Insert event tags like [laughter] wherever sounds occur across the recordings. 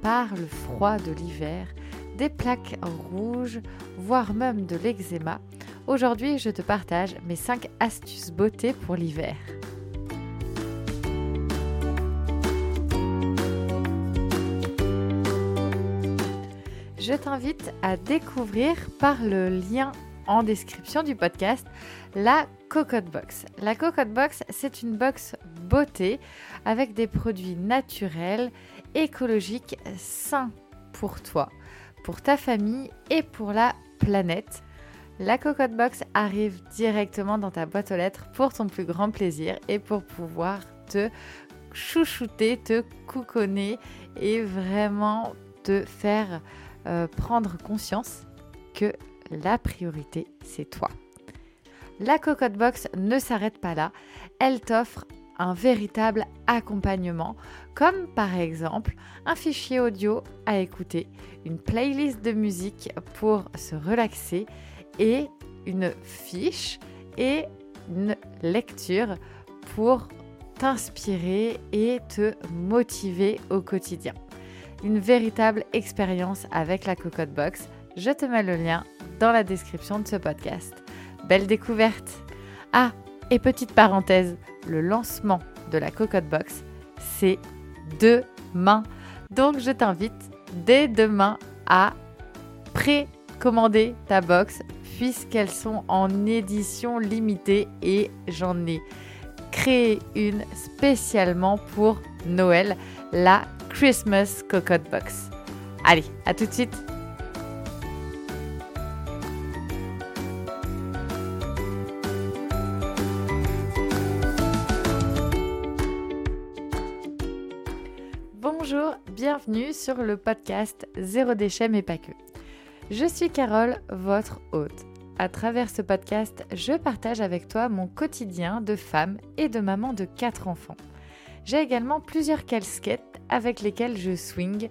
par le froid de l'hiver, des plaques rouges, voire même de l'eczéma, aujourd'hui je te partage mes 5 astuces beauté pour l'hiver. Je t'invite à découvrir par le lien en description du podcast la Cocotte Box. La Cocotte Box, c'est une box beauté avec des produits naturels, écologiques, sains pour toi, pour ta famille et pour la planète. La Cocotte Box arrive directement dans ta boîte aux lettres pour ton plus grand plaisir et pour pouvoir te chouchouter, te couconner et vraiment te faire euh, prendre conscience que la priorité, c'est toi. La Cocotte Box ne s'arrête pas là, elle t'offre un véritable accompagnement, comme par exemple un fichier audio à écouter, une playlist de musique pour se relaxer et une fiche et une lecture pour t'inspirer et te motiver au quotidien. Une véritable expérience avec la Cocotte Box. Je te mets le lien dans la description de ce podcast. Belle découverte Ah, et petite parenthèse, le lancement de la Cocotte Box, c'est demain. Donc je t'invite dès demain à précommander ta box puisqu'elles sont en édition limitée et j'en ai créé une spécialement pour Noël, la Christmas Cocotte Box. Allez, à tout de suite bienvenue sur le podcast Zéro déchet mais pas que. Je suis Carole, votre hôte. À travers ce podcast, je partage avec toi mon quotidien de femme et de maman de 4 enfants. J'ai également plusieurs casquettes avec lesquelles je swing,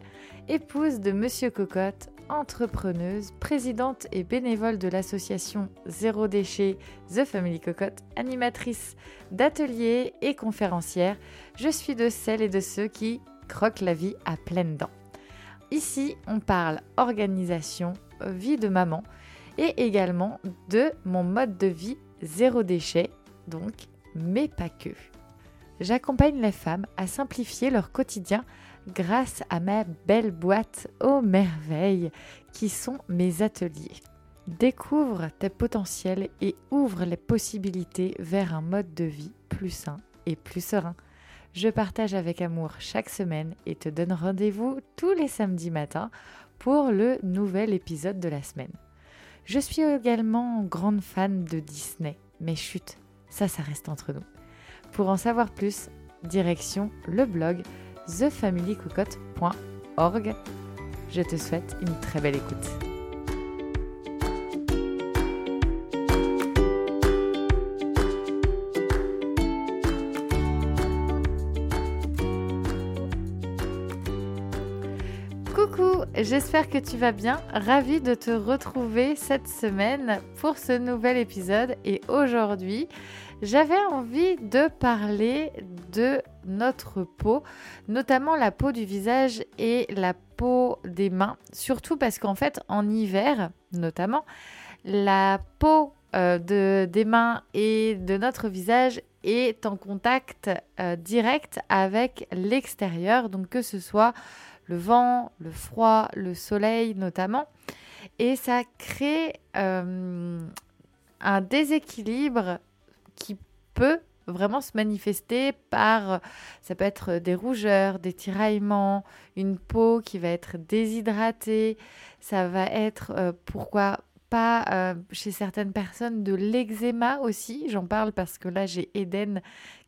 épouse de Monsieur Cocotte, entrepreneuse, présidente et bénévole de l'association Zéro Déchet The Family Cocotte, animatrice d'ateliers et conférencière, je suis de celles et de ceux qui croquent la vie à pleines dents. Ici, on parle organisation, vie de maman et également de mon mode de vie zéro déchet, donc, mais pas que. J'accompagne les femmes à simplifier leur quotidien grâce à ma belle boîte aux merveilles qui sont mes ateliers. Découvre tes potentiels et ouvre les possibilités vers un mode de vie plus sain et plus serein. Je partage avec amour chaque semaine et te donne rendez-vous tous les samedis matins pour le nouvel épisode de la semaine. Je suis également grande fan de Disney, mais chut, ça, ça reste entre nous. Pour en savoir plus, direction le blog thefamilycocotte.org. Je te souhaite une très belle écoute. J'espère que tu vas bien. Ravie de te retrouver cette semaine pour ce nouvel épisode. Et aujourd'hui, j'avais envie de parler de notre peau, notamment la peau du visage et la peau des mains. Surtout parce qu'en fait, en hiver, notamment, la peau euh, de, des mains et de notre visage est en contact euh, direct avec l'extérieur, donc que ce soit le vent, le froid, le soleil notamment. Et ça crée euh, un déséquilibre qui peut vraiment se manifester par, ça peut être des rougeurs, des tiraillements, une peau qui va être déshydratée, ça va être, euh, pourquoi pas euh, chez certaines personnes de l'eczéma aussi, j'en parle parce que là j'ai Eden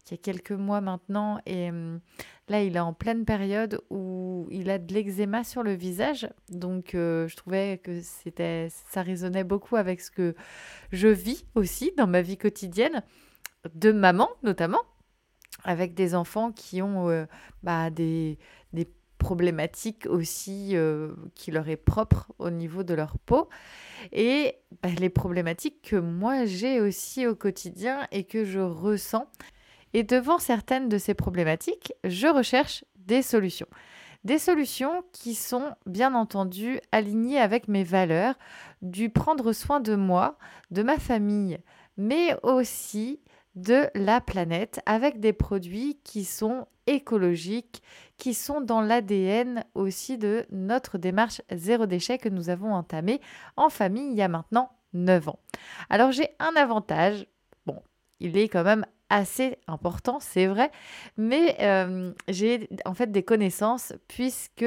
qui a quelques mois maintenant et hum, là il est en pleine période où il a de l'eczéma sur le visage, donc euh, je trouvais que c'était, ça résonnait beaucoup avec ce que je vis aussi dans ma vie quotidienne de maman notamment, avec des enfants qui ont euh, bah, des, des, problématiques aussi euh, qui leur est propre au niveau de leur peau et bah, les problématiques que moi j'ai aussi au quotidien et que je ressens. Et devant certaines de ces problématiques, je recherche des solutions. Des solutions qui sont bien entendu alignées avec mes valeurs, du prendre soin de moi, de ma famille, mais aussi de la planète avec des produits qui sont écologiques, qui sont dans l'ADN aussi de notre démarche zéro déchet que nous avons entamée en famille il y a maintenant 9 ans. Alors j'ai un avantage, bon, il est quand même assez important, c'est vrai, mais euh, j'ai en fait des connaissances puisque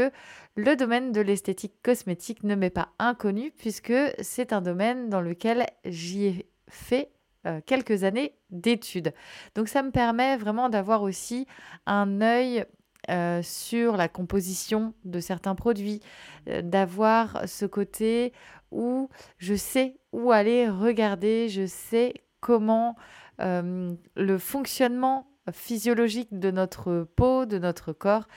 le domaine de l'esthétique cosmétique ne m'est pas inconnu puisque c'est un domaine dans lequel j'y ai fait euh, quelques années d'études. Donc ça me permet vraiment d'avoir aussi un œil euh, sur la composition de certains produits, d'avoir ce côté où je sais où aller regarder, je sais comment le fonctionnement physiologique de notre peau, de notre corps.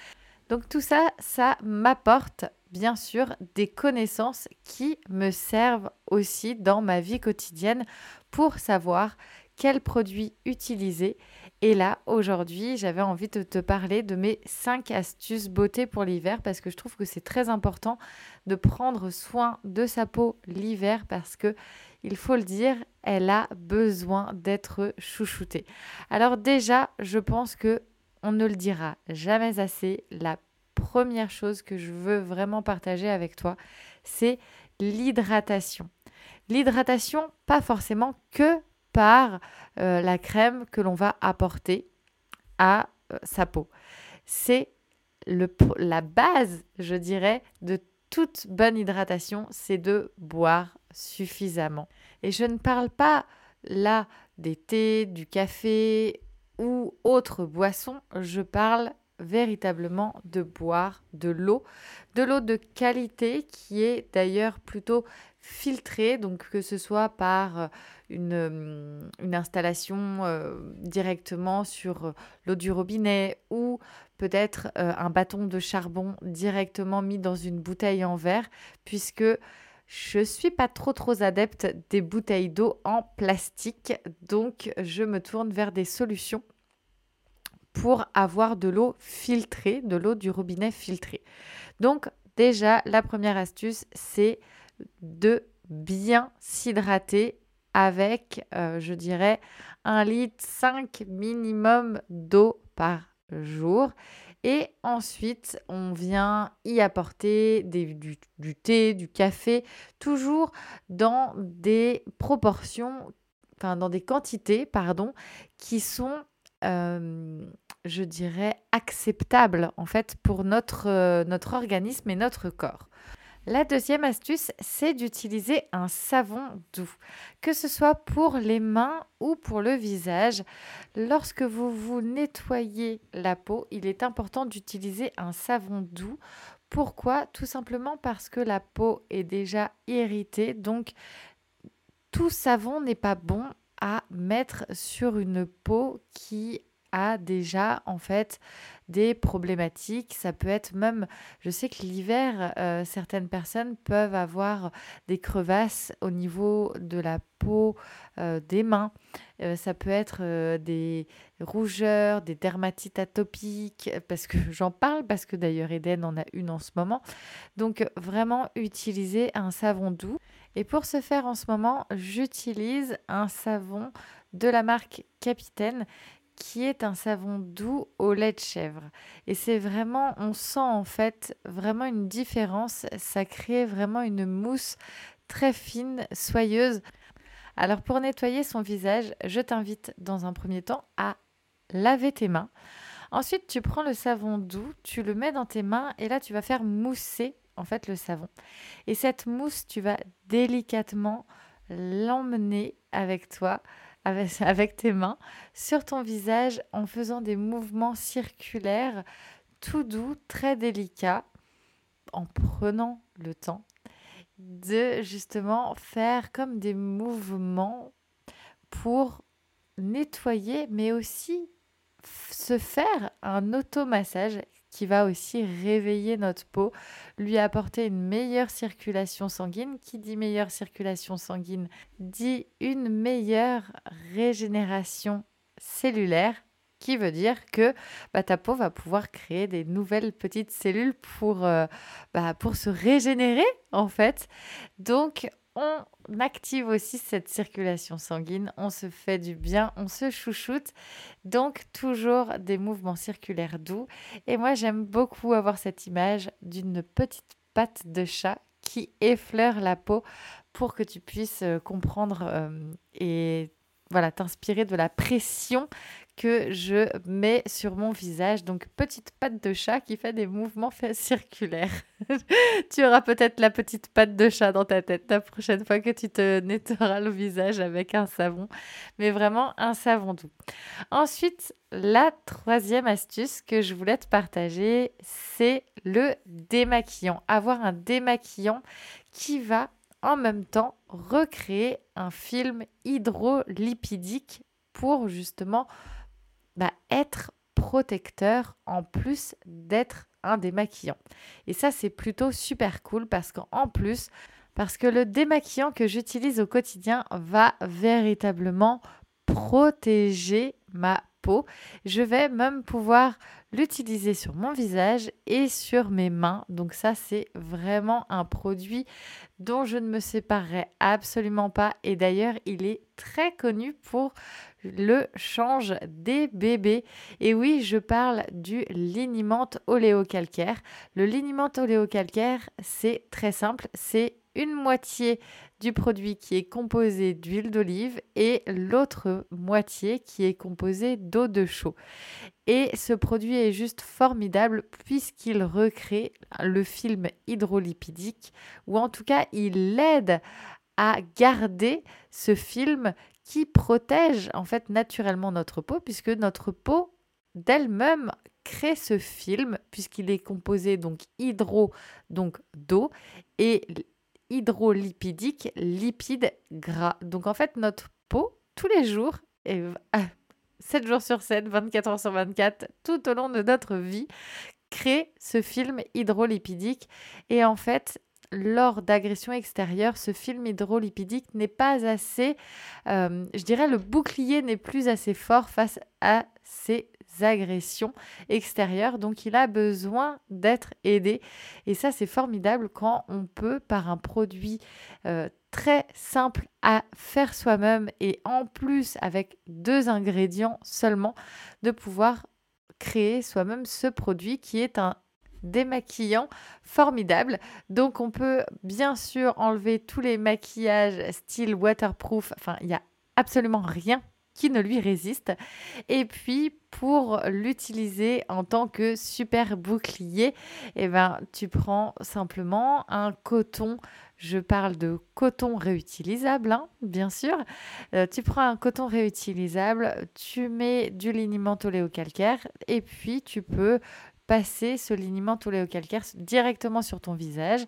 Donc tout ça, ça m'apporte bien sûr des connaissances qui me servent aussi dans ma vie quotidienne pour savoir quels produits utiliser. Et là, aujourd'hui, j'avais envie de te parler de mes 5 astuces beauté pour l'hiver parce que je trouve que c'est très important de prendre soin de sa peau l'hiver parce que il faut le dire, elle a besoin d'être chouchoutée. Alors déjà, je pense que on ne le dira jamais assez, la première chose que je veux vraiment partager avec toi, c'est l'hydratation. L'hydratation, pas forcément que par euh, la crème que l'on va apporter à euh, sa peau. C'est la base, je dirais, de toute bonne hydratation, c'est de boire suffisamment. Et je ne parle pas là des thés, du café ou autres boissons, je parle véritablement de boire de l'eau, de l'eau de qualité qui est d'ailleurs plutôt filtrée, donc que ce soit par euh, une, euh, une installation euh, directement sur l'eau du robinet ou peut-être un bâton de charbon directement mis dans une bouteille en verre, puisque je suis pas trop trop adepte des bouteilles d'eau en plastique, donc je me tourne vers des solutions pour avoir de l'eau filtrée, de l'eau du robinet filtrée. Donc déjà, la première astuce, c'est de bien s'hydrater avec, euh, je dirais, un litre 5 minimum d'eau par jour. Et ensuite, on vient y apporter du, thé, du café, toujours dans des proportions, enfin dans des quantités, pardon, qui sont euh, je dirais, acceptable en fait pour notre, euh, notre organisme et notre corps. La deuxième astuce, c'est d'utiliser un savon doux, que ce soit pour les mains ou pour le visage. Lorsque vous vous nettoyez la peau, il est important d'utiliser un savon doux. Pourquoi? Tout simplement parce que la peau est déjà irritée, donc tout savon n'est pas bon à mettre sur une peau qui a déjà en fait des problématiques. Ça peut être même, je sais que l'hiver, euh, certaines personnes peuvent avoir des crevasses au niveau de la peau, euh, des mains. Euh, ça peut être des rougeurs, des dermatites atopiques, parce que j'en parle, parce que d'ailleurs Eden en a une en ce moment. Donc vraiment utiliser un savon doux. Et pour ce faire en ce moment, j'utilise un savon de la marque Capitaine qui est un savon doux au lait de chèvre. Et c'est vraiment, on sent en fait vraiment une différence. Ça crée vraiment une mousse très fine, soyeuse. Alors pour nettoyer son visage, je t'invite dans un premier temps à laver tes mains. Ensuite, tu prends le savon doux, tu le mets dans tes mains et là, tu vas faire mousser en fait le savon. Et cette mousse, tu vas délicatement l'emmener avec toi [laughs] avec, tes mains sur ton visage en faisant des mouvements circulaires tout doux, très délicats, en prenant le temps de justement faire comme des mouvements pour nettoyer, mais aussi se faire un automassage qui va aussi réveiller notre peau, lui apporter une meilleure circulation sanguine. Qui dit meilleure circulation sanguine dit une meilleure régénération cellulaire qui veut dire que bah, ta peau va pouvoir créer des nouvelles petites cellules pour, euh, bah, pour se régénérer en fait. Donc on active aussi cette circulation sanguine, on se fait du bien, on se chouchoute. Donc toujours des mouvements circulaires doux. Et moi j'aime beaucoup avoir cette image d'une petite patte de chat qui effleure la peau pour que tu puisses euh, comprendre euh, et voilà, t'inspirer de la pression que je mets sur mon visage. Donc, petite patte de chat qui fait des mouvements circulaires. [laughs] tu auras peut-être la petite patte de chat dans ta tête la prochaine fois que tu te nettoieras le visage avec un savon, mais vraiment un savon doux. Ensuite, la troisième astuce que je voulais te partager, c'est le démaquillant. Avoir un démaquillant qui va en même temps recréer un film hydrolipidique pour justement bah, être protecteur en plus d'être un démaquillant. Et ça, c'est plutôt super cool parce qu'en plus, parce que le démaquillant que j'utilise au quotidien va véritablement protéger ma Je vais même pouvoir l'utiliser sur mon visage et sur mes mains. Donc ça, c'est vraiment un produit dont je ne me séparerai absolument pas. Et d'ailleurs, il est très connu pour le change des bébés. Et oui, je parle du liniment oléocalcaire. Le liniment oléocalcaire, c'est très simple, c'est une moitié du produit qui est composé d'huile d'olive et l'autre moitié qui est composée d'eau de chaux. Et ce produit est juste formidable puisqu'il recrée le film hydrolipidique ou en tout cas il aide à garder ce film qui protège en fait naturellement notre peau puisque notre peau d'elle-même crée ce film puisqu'il est composé donc hydro donc d'eau et hydrolipidique, lipide gras. Donc en fait, notre peau, tous les jours, et 7 jours sur 7, 24 heures sur 24, tout au long de notre vie, crée ce film hydrolipidique. Et en fait, lors d'agressions extérieures, ce film hydrolipidique n'est pas assez, euh, je dirais, le bouclier n'est plus assez fort face à ces agressions extérieures. Donc il a besoin d'être aidé. Et ça, c'est formidable quand on peut, par un produit euh, très simple à faire soi-même et en plus avec deux ingrédients seulement, de pouvoir créer soi-même ce produit qui est un démaquillant formidable. Donc on peut bien sûr enlever tous les maquillages style waterproof. Enfin, il n'y a absolument rien qui ne lui résiste. Et puis pour l'utiliser en tant que super bouclier, eh ben, tu prends simplement un coton. Je parle de coton réutilisable, hein, bien sûr. Euh, tu prends un coton réutilisable, tu mets du liniment oléocalcaire et puis tu peux passer ce liniment oléocalcaire directement sur ton visage.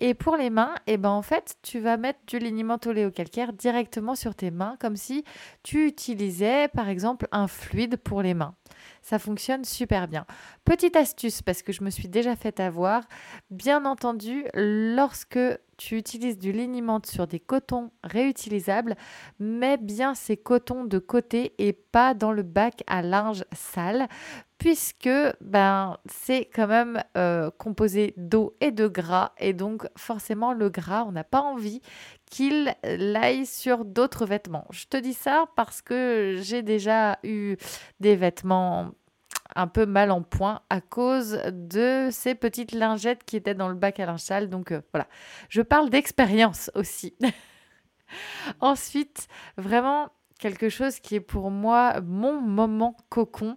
Et pour les mains, eh ben en fait, tu vas mettre du liniment oléocalcaire directement sur tes mains, comme si tu utilisais par exemple un fluide pour les mains. Ça fonctionne super bien. Petite astuce, parce que je me suis déjà fait avoir, bien entendu, lorsque tu utilises du liniment sur des cotons réutilisables, mets bien ces cotons de côté et pas dans le bac à linge sale puisque ben, c'est quand même euh, composé d'eau et de gras. Et donc forcément, le gras, on n'a pas envie qu'il aille sur d'autres vêtements. Je te dis ça parce que j'ai déjà eu des vêtements un peu mal en point à cause de ces petites lingettes qui étaient dans le bac à linge sale. Donc euh, voilà, je parle d'expérience aussi. [laughs] Ensuite, vraiment quelque chose qui est pour moi mon moment cocon,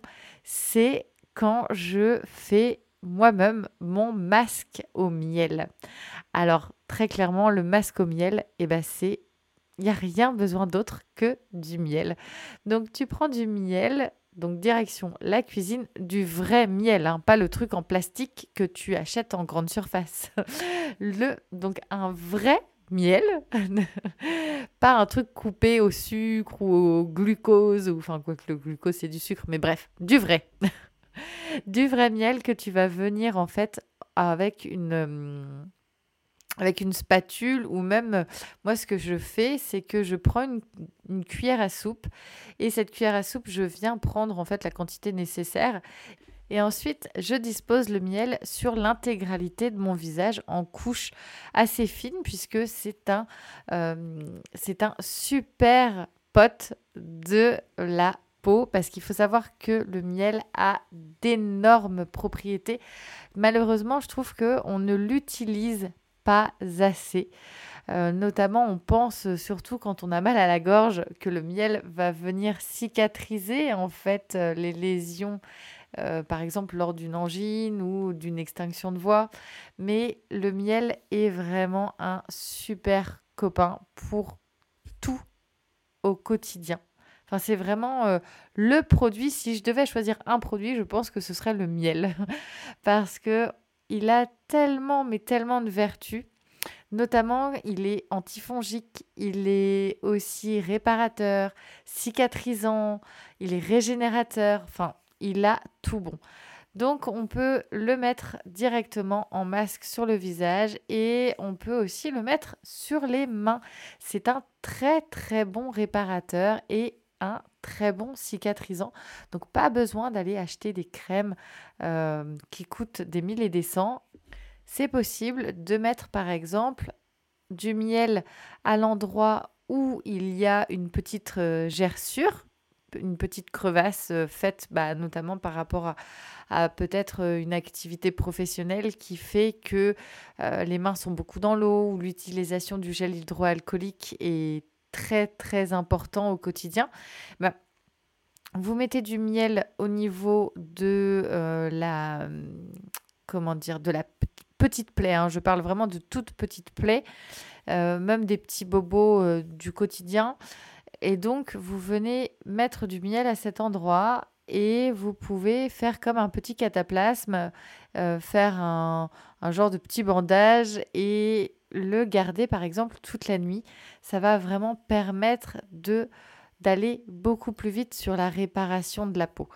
c'est quand je fais moi-même mon masque au miel. Alors très clairement, le masque au miel, eh ben, c'est il n'y a rien besoin d'autre que du miel. Donc tu prends du miel, donc direction la cuisine, du vrai miel, hein, pas le truc en plastique que tu achètes en grande surface. [laughs] le, donc un vrai miel, [laughs] pas un truc coupé au sucre ou au glucose, ou enfin quoi que le glucose c'est du sucre, mais bref, du vrai. [laughs] du vrai miel que tu vas venir en fait avec une, avec une spatule ou même moi ce que je fais c'est que je prends une, une, cuillère à soupe et cette cuillère à soupe je viens prendre en fait la quantité nécessaire et ensuite je dispose le miel sur l'intégralité de mon visage en couche assez fine puisque c'est un euh, un super pote de la peau parce qu'il faut savoir que le miel a d'énormes propriétés. Malheureusement, je trouve que on ne l'utilise pas assez. Euh, notamment, on pense surtout quand on a mal à la gorge que le miel va venir cicatriser en fait euh, les lésions, euh, par exemple lors d'une angine ou d'une extinction de voix. Mais le miel est vraiment un super copain pour tout au quotidien. Enfin, c'est vraiment le produit. Si je devais choisir un produit, je pense que ce serait le miel. [laughs] Parce que il a tellement, mais tellement de vertus. Notamment, il est antifongique, il est aussi réparateur, cicatrisant, il est régénérateur, enfin, il a tout bon. Donc, on peut le mettre directement en masque sur le visage et on peut aussi le mettre sur les mains. C'est un très très bon réparateur et un très bon cicatrisant. Donc pas besoin d'aller acheter des crèmes euh, qui coûtent des mille et des cents. C'est possible de mettre par exemple du miel à l'endroit où il y a une petite euh, gerçure, une petite crevasse euh, faite bah, notamment par rapport à, peut-être une activité professionnelle qui fait que les mains sont beaucoup dans l'eau ou l'utilisation du gel hydroalcoolique est très très important au quotidien, bah, vous mettez du miel au niveau de euh, la comment dire de la petite plaie. Hein. Je parle vraiment de toute petite plaie, euh, même des petits bobos euh, du quotidien. Et donc vous venez mettre du miel à cet endroit et vous pouvez faire comme un petit cataplasme, faire un, un genre de petit bandage et le garder par exemple toute la nuit. Ça va vraiment permettre de d'aller beaucoup plus vite sur la réparation de la peau.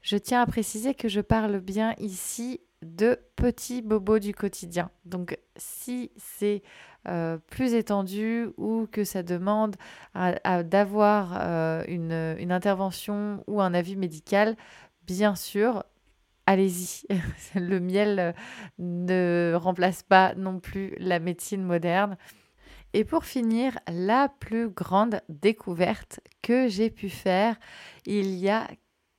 Je tiens à préciser que je parle bien ici de petits bobos du quotidien. Donc si c'est euh, plus étendu ou que ça demande d'avoir euh, une, une, intervention ou un avis médical, bien sûr, allez-y. [laughs] Le miel euh, ne remplace pas non plus la médecine moderne. Et pour finir, la plus grande découverte que j'ai pu faire il y a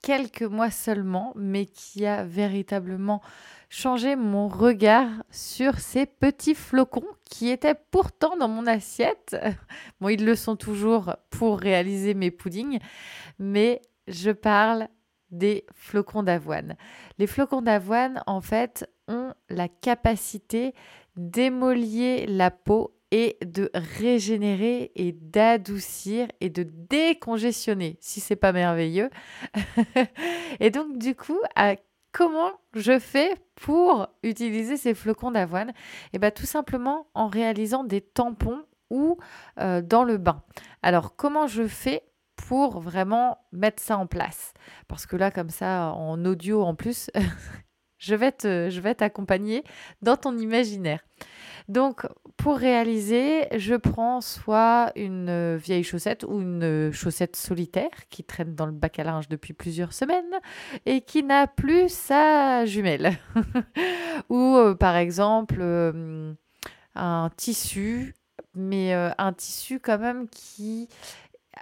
quelques mois seulement, mais qui a véritablement changé mon regard sur ces petits flocons qui étaient pourtant dans mon assiette. [laughs] Bon, ils le sont toujours pour réaliser mes puddings, mais je parle des flocons d'avoine. Les flocons d'avoine, en fait, ont la capacité d'émolier la peau et de régénérer et d'adoucir et de décongestionner, si c'est pas merveilleux. [laughs] et donc, du coup, comment je fais pour utiliser ces flocons d'avoine? Et eh bien, tout simplement en réalisant des tampons ou euh, dans le bain. Alors, comment je fais pour vraiment mettre ça en place? Parce que là, comme ça, en audio en plus, [laughs] je vais je vais t'accompagner dans ton imaginaire. Donc, pour réaliser, je prends soit une vieille chaussette ou une chaussette solitaire qui traîne dans le bac à linge depuis plusieurs semaines et qui n'a plus sa jumelle. [laughs] ou euh, par exemple, euh, un tissu, mais euh, un tissu quand même qui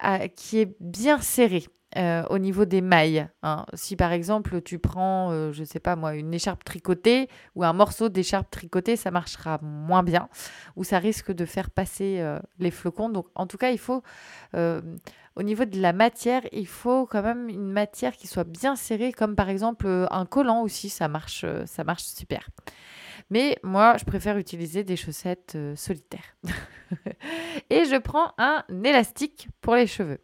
est bien serré. Euh, au niveau des mailles. Hein. Si par exemple tu prends, euh, je ne sais pas moi, une écharpe tricotée ou un morceau d'écharpe tricotée, ça marchera moins bien ou ça risque de faire passer euh, les flocons. Donc en tout cas, il faut, au niveau de la matière, il faut quand même une matière qui soit bien serrée, comme par exemple un collant aussi, ça marche, ça marche super. Mais moi, je préfère utiliser des chaussettes euh, solitaires. [laughs] et je prends un élastique pour les cheveux.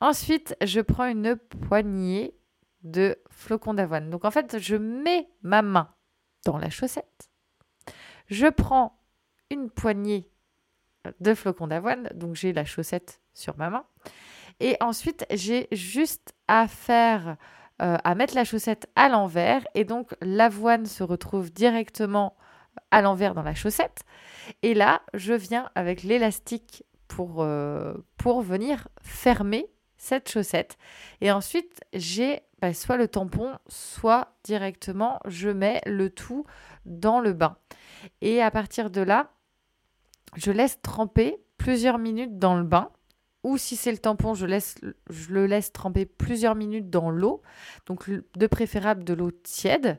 Ensuite, je prends une poignée de flocons d'avoine. Donc en fait, je mets ma main dans la chaussette. Je prends une poignée de flocons d'avoine. Donc j'ai la chaussette sur ma main. Et ensuite, j'ai juste à faire euh, à mettre la chaussette à l'envers et donc l'avoine se retrouve directement à l'envers dans la chaussette. Et là, je viens avec l'élastique pour, euh, venir fermer cette chaussette. Et ensuite, j'ai bah, soit le tampon, soit directement, je mets le tout dans le bain. Et à partir de là, je laisse tremper plusieurs minutes dans le bain. Ou si c'est le tampon, je, laisse, je le laisse tremper plusieurs minutes dans l'eau. Donc de préférable de l'eau tiède.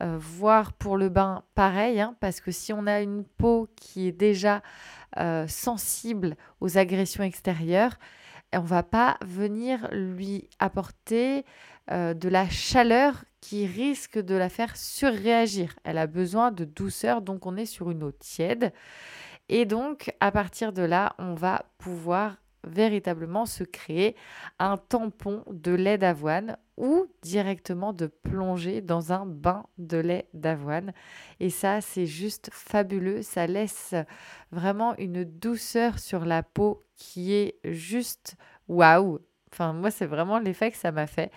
Euh, voire pour le bain pareil, hein, parce que si on a une peau qui est déjà euh, sensible aux agressions extérieures, on va pas venir lui apporter euh, de la chaleur qui risque de la faire surréagir. Elle a besoin de douceur, donc on est sur une eau tiède. Et donc, à partir de là, on va pouvoir véritablement se créer un tampon de lait d'avoine ou directement de plonger dans un bain de lait d'avoine. Et ça, c'est juste fabuleux. Ça laisse vraiment une douceur sur la peau qui est juste waouh. Enfin, moi, c'est vraiment l'effet que ça m'a fait.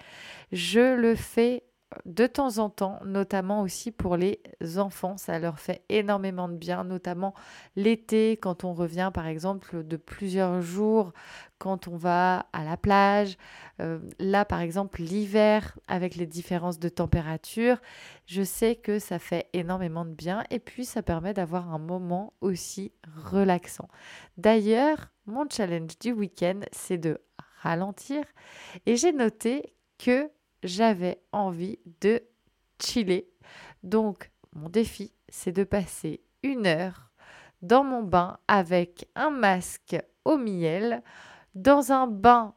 Je le fais de temps en temps, notamment aussi pour les enfants. Ça leur fait énormément de bien, notamment l'été, quand on revient par exemple de plusieurs jours, quand on va à la plage. Euh, là, par exemple, l'hiver, avec les différences de température, je sais que ça fait énormément de bien et puis ça permet d'avoir un moment aussi relaxant. D'ailleurs, mon challenge du week-end, c'est de ralentir et j'ai noté que j'avais envie de chiller. Donc, mon défi, c'est de passer une heure dans mon bain avec un masque au miel, dans un bain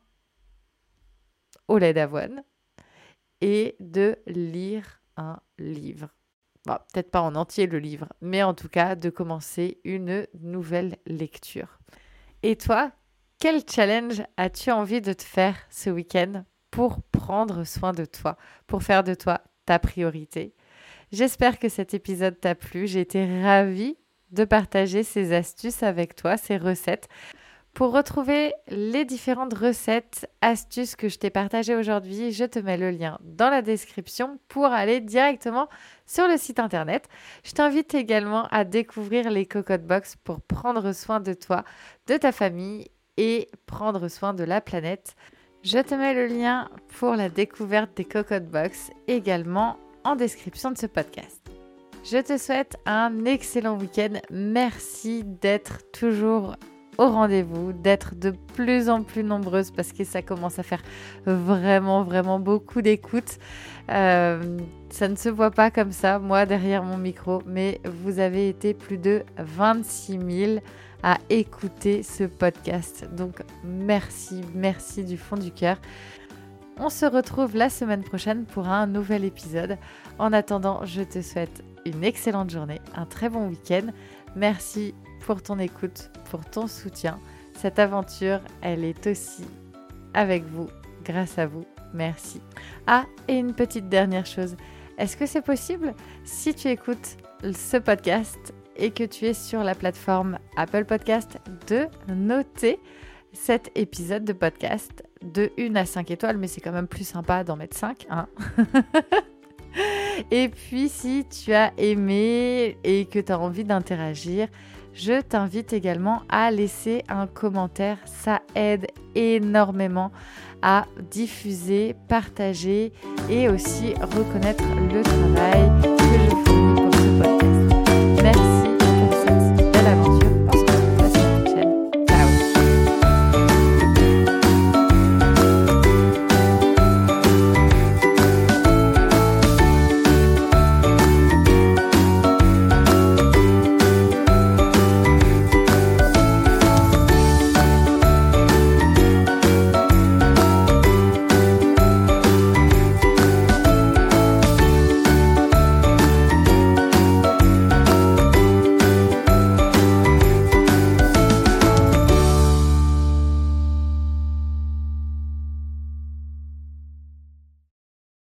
au lait d'avoine et de lire un livre. Peut-être pas en entier le livre, mais en tout cas de commencer une nouvelle lecture. Et toi, quel challenge as-tu envie de te faire ce week-end? Pour prendre soin de toi, pour faire de toi ta priorité. J'espère que cet épisode t'a plu. J'ai été ravie de partager ces astuces avec toi, ces recettes. Pour retrouver les différentes recettes, astuces que je t'ai partagées aujourd'hui, je te mets le lien dans la description pour aller directement sur le site internet. Je t'invite également à découvrir les Cocotte Box pour prendre soin de toi, de ta famille et prendre soin de la planète. Je te mets le lien pour la découverte des Cocotte Box également en description de ce podcast. Je te souhaite un excellent week-end. Merci d'être toujours au rendez-vous, d'être de plus en plus nombreuses parce que ça commence à faire vraiment, vraiment beaucoup d'écoute. Euh, ça ne se voit pas comme ça, moi, derrière mon micro, mais vous avez été plus de 26 000 à écouter ce podcast. Donc merci, merci du fond du cœur. On se retrouve la semaine prochaine pour un nouvel épisode. En attendant, je te souhaite une excellente journée, un très bon week-end. Merci pour ton écoute, pour ton soutien. Cette aventure, elle est aussi avec vous, grâce à vous. Merci. Ah, et une petite dernière chose. Est-ce que c'est possible? Si tu écoutes ce podcast et que tu es sur la plateforme Apple Podcast de noter cet épisode de podcast de 1 à 5 étoiles, mais c'est quand même plus sympa d'en mettre 5. Hein [laughs] et puis si tu as aimé et que tu as envie d'interagir, je t'invite également à laisser un commentaire. Ça aide énormément à diffuser, partager et aussi reconnaître le travail